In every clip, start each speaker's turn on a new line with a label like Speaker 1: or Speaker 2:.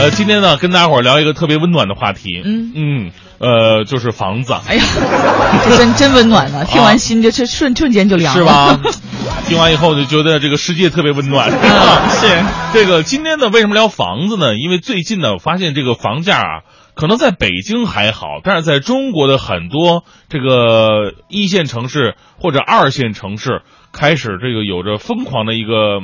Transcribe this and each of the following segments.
Speaker 1: 呃，今天呢，跟大家伙儿聊一个特别温暖的话题。
Speaker 2: 嗯
Speaker 1: 嗯，呃，就是房子，
Speaker 2: 哎呀，这真真温暖呢！听完心就是瞬瞬间就凉了，
Speaker 1: 是吧？听完以后就觉得这个世界特别温暖。
Speaker 2: 啊 是
Speaker 1: 这个今天呢，为什么聊房子呢？因为最近呢，我发现这个房价啊，可能在北京还好，但是在中国的很多这个一线城市或者二线城市，开始这个有着疯狂的一个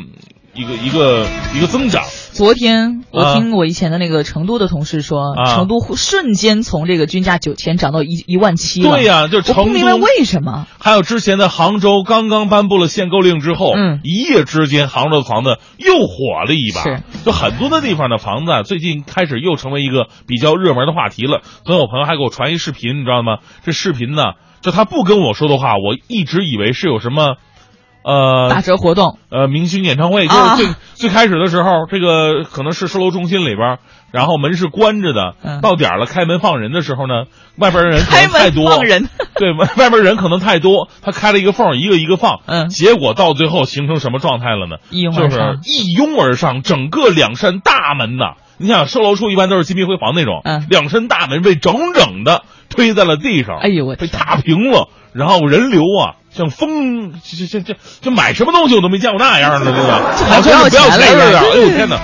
Speaker 1: 一个一个一个增长。
Speaker 2: 昨天我
Speaker 1: 啊
Speaker 2: 听我以前的那个成都的同事说，
Speaker 1: 啊
Speaker 2: 成都瞬间从这个均价九千涨到一一万七了。
Speaker 1: 对呀、就
Speaker 2: 我
Speaker 1: 成
Speaker 2: 不明白
Speaker 1: 都。
Speaker 2: 为什么。
Speaker 1: 还有之前的杭州刚刚颁布了限购令之后，
Speaker 2: 嗯
Speaker 1: 一夜之间杭州的房子又火了一把。
Speaker 2: 是，
Speaker 1: 就很多的地方的房子啊，最近开始又成为一个比较热门的话题了。昨天我朋友还给我传一视频，你知道吗？这视频呢，就他不跟我说的话，我一直以为是有什么，呃，
Speaker 2: 打折活动，
Speaker 1: 呃，明星演唱会，就是
Speaker 2: 啊
Speaker 1: 最、最开始的时候，这个可能是售楼中心里边儿，然后门是关着的，
Speaker 2: 嗯。
Speaker 1: 到点儿了开门放人的时候呢，外边人可能太多，
Speaker 2: 放人，
Speaker 1: 对，外外边人可能太多，他开了一个缝，一个一个放，
Speaker 2: 嗯。
Speaker 1: 结果到最后形成什么状态了呢？
Speaker 2: 一拥
Speaker 1: 就是。一拥而上，整个两扇大门呐，你想售楼处一般都是金碧辉煌那种，
Speaker 2: 嗯。
Speaker 1: 两扇大门被整整的推在了地上，
Speaker 2: 哎呦我！
Speaker 1: 被踏平了，然后人流啊，像风，这这这这买什么东西我都没见过那样的，这个好像是不要钱似的。哎呦天哪！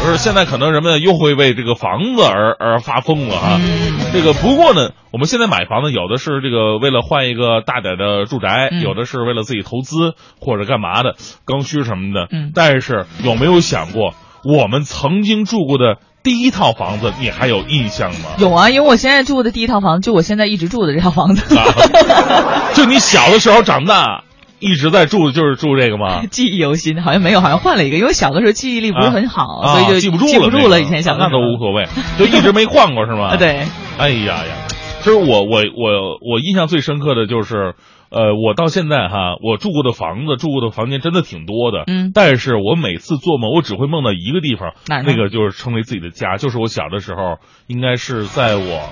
Speaker 1: 不是，现在可能人们又会为这个房子而而发疯了啊。
Speaker 2: 嗯
Speaker 1: 这个不过呢，我们现在买房子，有的是这个为了换一个大点的住宅，
Speaker 2: 嗯
Speaker 1: 有的是为了自己投资或者干嘛的刚需什么的。
Speaker 2: 嗯
Speaker 1: 但是有没有想过，我们曾经住过的第一套房子，你还有印象吗？
Speaker 2: 有啊，因为我现在住的第一套房，就我现在一直住的这套房子，
Speaker 1: 啊，就你小的时候长大一直在住的就是住这个吗？
Speaker 2: 记忆犹新。好像没有，好像换了一个，因为小的时候记忆力不是很好，
Speaker 1: 啊，
Speaker 2: 所以就
Speaker 1: 记不住了，
Speaker 2: 记不住了。以前小的
Speaker 1: 那
Speaker 2: 时候
Speaker 1: 都无所谓，就一直没换过是吗？
Speaker 2: 啊，。对，
Speaker 1: 哎呀呀，其实我我我我印象最深刻的就是，呃，我到现在哈，我住过的房子、住过的房间真的挺多的。
Speaker 2: 嗯
Speaker 1: 但是我每次做梦，我只会梦到一个地方，
Speaker 2: 哪
Speaker 1: 那个就是称为自己的家，就是我小的时候，应该是在我，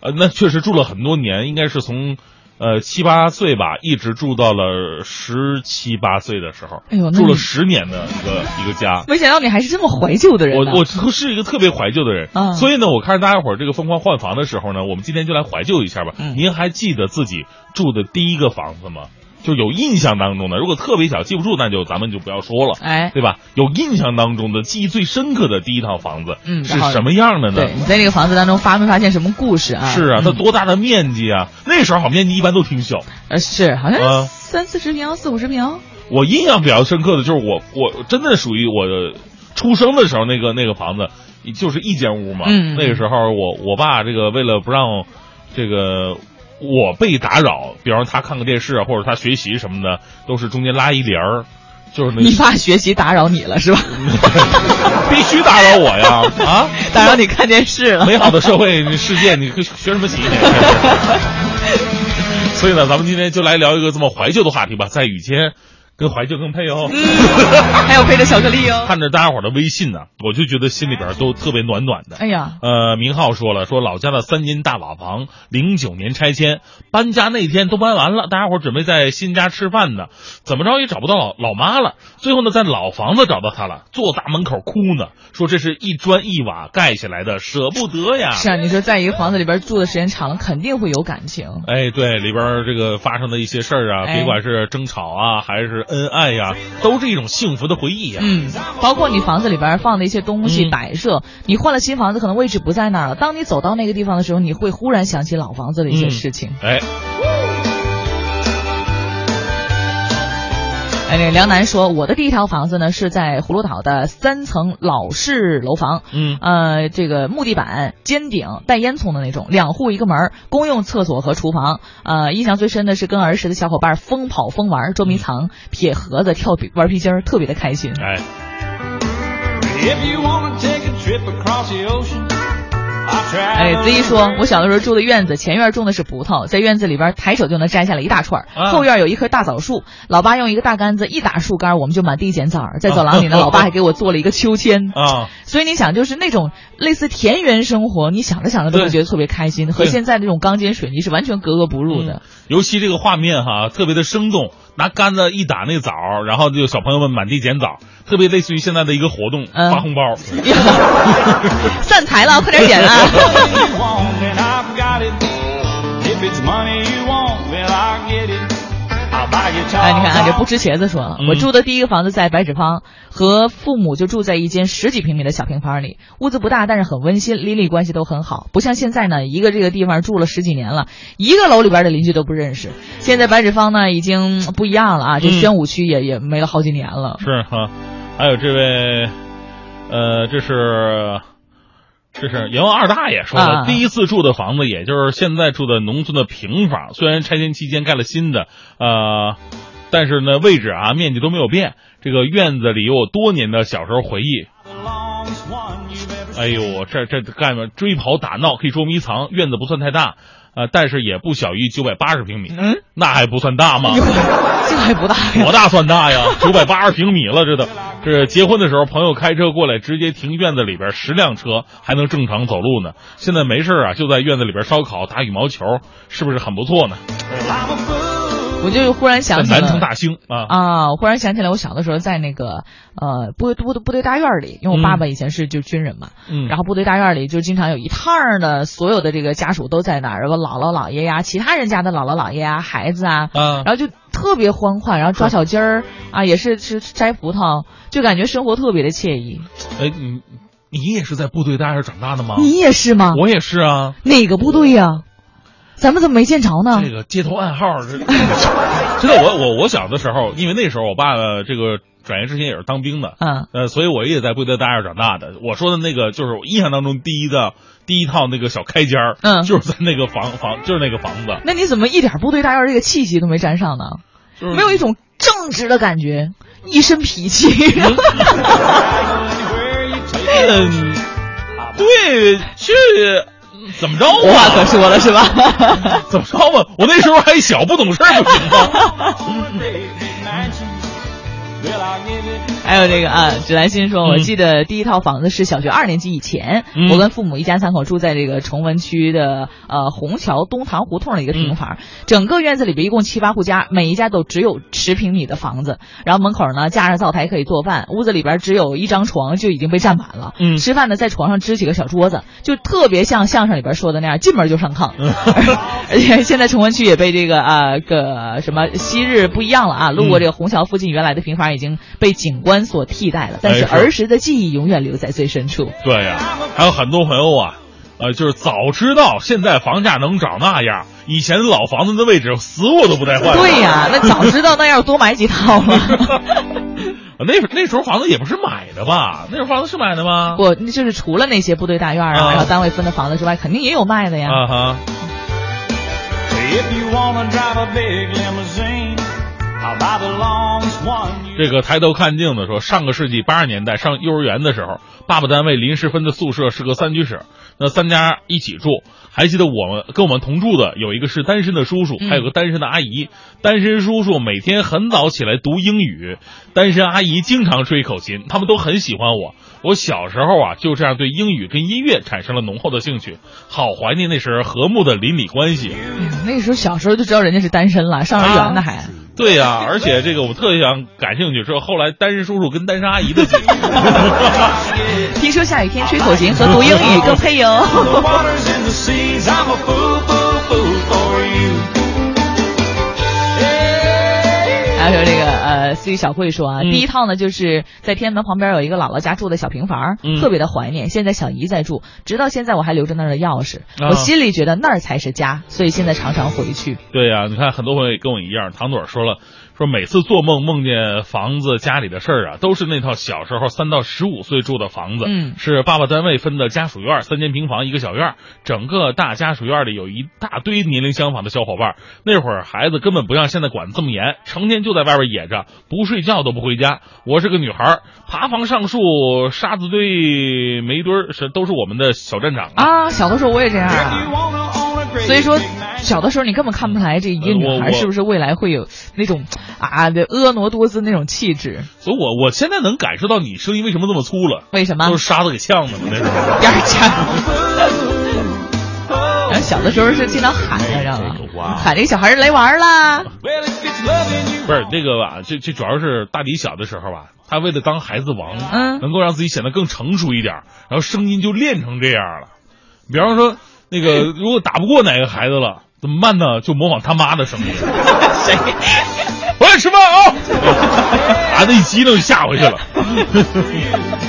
Speaker 1: 呃，那确实住了很多年，应该是从。呃，七八岁吧，一直住到了十七八岁的时候，
Speaker 2: 哎呦
Speaker 1: 住了十年的一个一个家。
Speaker 2: 没想到你还是这么怀旧的人呢。
Speaker 1: 我我是一个特别怀旧的人，
Speaker 2: 嗯
Speaker 1: 所以呢，我看着大家伙儿这个疯狂换房的时候呢，我们今天就来怀旧一下吧。
Speaker 2: 嗯
Speaker 1: 您还记得自己住的第一个房子吗？就有印象当中的，如果特别小记不住，那就咱们就不要说了，
Speaker 2: 哎，
Speaker 1: 对吧？有印象当中的，记忆最深刻的第一套房子，
Speaker 2: 嗯
Speaker 1: 是什么样的呢
Speaker 2: 对？你在这个房子当中发没发现什么故事啊？
Speaker 1: 是啊，它
Speaker 2: 嗯
Speaker 1: 多大的面积啊？那时候好面积一般都挺小。
Speaker 2: 呃是好像
Speaker 1: 啊
Speaker 2: 三四十平、四五十平。
Speaker 1: 我印象比较深刻的就是我我真的属于我出生的时候那个那个房子，就是一间屋嘛。
Speaker 2: 嗯
Speaker 1: 那个时候我我爸这个为了不让这个我被打扰，比方他看个电视啊，或者他学习什么的，都是中间拉一帘儿，就是那
Speaker 2: 你怕学习打扰你了是吧？
Speaker 1: 必须打扰我呀啊！
Speaker 2: 打扰你看电视了。
Speaker 1: 美好的社会世界，你学什么习呢？所以呢，咱们今天就来聊一个这么怀旧的话题吧，在雨天跟怀旧更配哦。
Speaker 2: 还有配着巧克力哦。
Speaker 1: 看着大家伙的微信呢，我就觉得心里边都特别暖暖的。
Speaker 2: 哎呀，
Speaker 1: 呃，明浩说了，说老家的三间大瓦房，零九年拆迁，搬家那天都搬完了，大家伙准备在新家吃饭呢，怎么着也找不到老老妈了。最后呢，在老房子找到她了，坐大门口哭呢，说这是一砖一瓦盖起来的，舍不得呀。
Speaker 2: 是啊，你说在一个房子里边住的时间长了，肯定会有感情。
Speaker 1: 哎，对，里边这个发生的一些事儿啊，
Speaker 2: 哎
Speaker 1: 别管是争吵啊，还是恩爱呀、都是一种幸福的回忆呀、
Speaker 2: 嗯，包括你房子里边放的一些东西
Speaker 1: 嗯。
Speaker 2: 摆设，你换了新房子，可能位置不在那儿了。当你走到那个地方的时候，你会忽然想起老房子的一些
Speaker 1: 嗯。
Speaker 2: 事情。
Speaker 1: 哎，
Speaker 2: 哎，那梁楠说，我的第一套房子呢是在葫芦岛的三层老式楼房，
Speaker 1: 嗯
Speaker 2: 呃，这个木地板、尖顶带烟囱的那种，两户一个门，公用厕所和厨房。呃，印象最深的是跟儿时的小伙伴疯跑疯玩、捉迷藏、撇盒子、跳皮玩皮筋儿，特别的开心。
Speaker 1: 哎
Speaker 3: ，If you wanna take a trip across the ocean.
Speaker 2: 哎，子怡说，我小的时候住的院子，前院种的是葡萄，在院子里边抬手就能摘下来一大串后院有一棵大枣树，老爸用一个大杆子一打树干，我们就满地捡枣。在走廊里呢，老爸还给我做了一个秋千。
Speaker 1: 啊，
Speaker 2: 所以你想，就是那种类似田园生活，你想着想着都会觉得特别开心，和现在这种钢筋水泥是完全格格不入的。
Speaker 1: 尤其这个画面哈，特别的生动。拿杆子一打那枣，然后就小朋友们满地捡枣，特别类似于现在的一个活动，
Speaker 2: 嗯
Speaker 1: 发红包。
Speaker 2: 散财了，快点捡啊！哎，你看啊，这不吃茄子说了，
Speaker 1: 嗯
Speaker 2: 我住的第一个房子在白纸坊，和父母就住在一间十几平米的小平房里，屋子不大，但是很温馨，邻里关系都很好，不像现在呢，一个这个地方住了十几年了，一个楼里边的邻居都不认识。现在白纸坊呢已经不一样了啊，这
Speaker 1: 嗯
Speaker 2: 宣武区也、也没了好几年了。
Speaker 1: 是哈，还有这位，呃，这是。这是阎王二大爷说的，
Speaker 2: 啊
Speaker 1: 第一次住的房子，也就是现在住的农村的平房，虽然拆迁期间盖了新的，呃，但是呢位置啊面积都没有变。这个院子里有我多年的小时候回忆哎呦，这这干嘛追跑打闹可以捉迷藏，院子不算太大，呃，但是也不小于九百八十平米，
Speaker 2: 嗯，
Speaker 1: 那还不算大吗？
Speaker 2: 这还不大呀
Speaker 1: 多。大算大呀？九百八十平米了，这都。这结婚的时候，朋友开车过来，直接停院子里边十辆车，还能正常走路呢。现在没事啊，就在院子里边烧烤、打羽毛球，是不是很不错呢？
Speaker 2: 我就忽然想起了。
Speaker 1: 南城大兴啊，
Speaker 2: 啊！我忽然想起来，我小的时候在那个呃部部部队大院里，因为我爸爸以前是就军人嘛，
Speaker 1: 嗯，
Speaker 2: 然后部队大院里就经常有一趟的，所有的这个家属都在那儿，然后姥姥姥爷呀，其他人家的姥姥姥爷呀，孩子啊，
Speaker 1: 啊，
Speaker 2: 然后就特别欢快，然后抓小鸡儿啊，也是吃摘葡萄，就感觉生活特别的惬意。
Speaker 1: 哎，你你也是在部队大院长大的吗？
Speaker 2: 你也是吗？
Speaker 1: 我也是啊。
Speaker 2: 哪个部队呀、咱们怎么没见着呢？
Speaker 1: 这个街头暗号，这知道 我我我小的时候，因为那时候我爸爸这个转业之前也是当兵的，
Speaker 2: 嗯，
Speaker 1: 呃，所以我也在部队大院长大的。我说的那个就是我印象当中第一的第一套那个小开间儿，
Speaker 2: 嗯
Speaker 1: 就是在那个房房就是那个房子，
Speaker 2: 那你怎么一点部队大院这个气息都没沾上呢？
Speaker 1: 就是
Speaker 2: 没有一种正直的感觉，一身脾气。
Speaker 1: 嗯，对，去 怎么着
Speaker 2: 无话可
Speaker 1: 啊？
Speaker 2: 说了是吧？
Speaker 1: 怎么着吧？我那时候还小，不懂事儿，不行吗？
Speaker 2: 还有这个啊，芷兰心说，
Speaker 1: 嗯。
Speaker 2: 我记得第一套房子是小学二年级以前，
Speaker 1: 嗯。
Speaker 2: 我跟父母一家三口住在这个崇文区的呃虹桥东塘胡同的一个平房，整个院子里边一共七八户家，每一家都只有十平米的房子，然后门口呢架着灶台可以做饭，屋子里边只有一张床就已经被占满了，
Speaker 1: 嗯。
Speaker 2: 吃饭呢在床上支起个小桌子，就特别像相声里边说的那样，进门就上炕。而且现在崇文区也被这个啊个什么昔日不一样了啊，路过这个虹桥附近原来的平房已经被景观所替代了，但是儿时的记忆永远留在最深处。
Speaker 1: 对呀、还有很多朋友啊，呃，就是早知道现在房价能涨那样，以前老房子的位置死我都不带换。
Speaker 2: 对呀，那早知道那要多买几套了。
Speaker 1: 那那时候房子也不是买的吧？那时候房子是买的吗？
Speaker 2: 不，那就是除了那些部队大院啊，
Speaker 1: 啊
Speaker 2: 然后单位分的房子之外，肯定也有卖的呀。
Speaker 1: 啊哈
Speaker 3: ，If you wanna drive a big limousine,
Speaker 1: 这个抬头看镜子说，上个世纪八十年代上幼儿园的时候，爸爸单位临时分的宿舍是个三居室，那三家一起住。还记得我们跟我们同住的有一个是单身的叔叔，
Speaker 2: 嗯
Speaker 1: 还有个单身的阿姨。单身叔叔每天很早起来读英语，单身阿姨经常吹口琴，他们都很喜欢我。我小时候啊，就这样对英语跟音乐产生了浓厚的兴趣，好怀念那时和睦的邻里关系。
Speaker 2: 那时候小时候就知道人家是单身了，上幼儿园呢还。
Speaker 1: 对呀、而且这个我特别想感兴趣，说后来单身叔叔跟单身阿姨的剧。
Speaker 2: 听说下雨天吹口琴和读英语更配哟。还有这个呃，思雨小慧说啊，
Speaker 1: 嗯
Speaker 2: 第一套呢就是在天安门旁边有一个姥姥家住的小平房，
Speaker 1: 嗯
Speaker 2: 特别的怀念。现在小姨在住，直到现在我还留着那儿的钥匙，
Speaker 1: 啊
Speaker 2: 我心里觉得那儿才是家，所以现在常常回去。
Speaker 1: 对呀、你看很多朋友也跟我一样，唐朵说了，说每次做梦梦见房子家里的事儿啊，都是那套小时候三到十五岁住的房子，
Speaker 2: 嗯
Speaker 1: 是爸爸单位分的家属院，三间平房一个小院，整个大家属院里有一大堆年龄相仿的小伙伴。那会儿孩子根本不像现在管得这么严，成天就在外边野着，不睡觉都不回家。我是个女孩儿，爬房上树，沙子堆煤堆儿是都是我们的小战场啊。
Speaker 2: 啊，小的时候我也这样啊所以说小的时候你根本看不出来这一个女孩是不是未来会有那种啊的婀娜多姿那种气质。
Speaker 1: 所以，我我现在能感受到你声音为什么这么粗了？
Speaker 2: 为什么？
Speaker 1: 都是沙子给呛的嘛，那是。
Speaker 2: 第二家。然后小的时候是经常喊，的知道吗？喊那个小孩来玩啦！
Speaker 1: 不是那个吧？这这主要是大迪小的时候吧，他为了当孩子王，
Speaker 2: 嗯，
Speaker 1: 能够让自己显得更成熟一点，然后声音就练成这样了。比方说，那个如果打不过哪个孩子了。怎么办呢？就模仿他妈的声音。
Speaker 2: 谁？
Speaker 1: 回来吃饭啊。孩子一激动就吓回去了。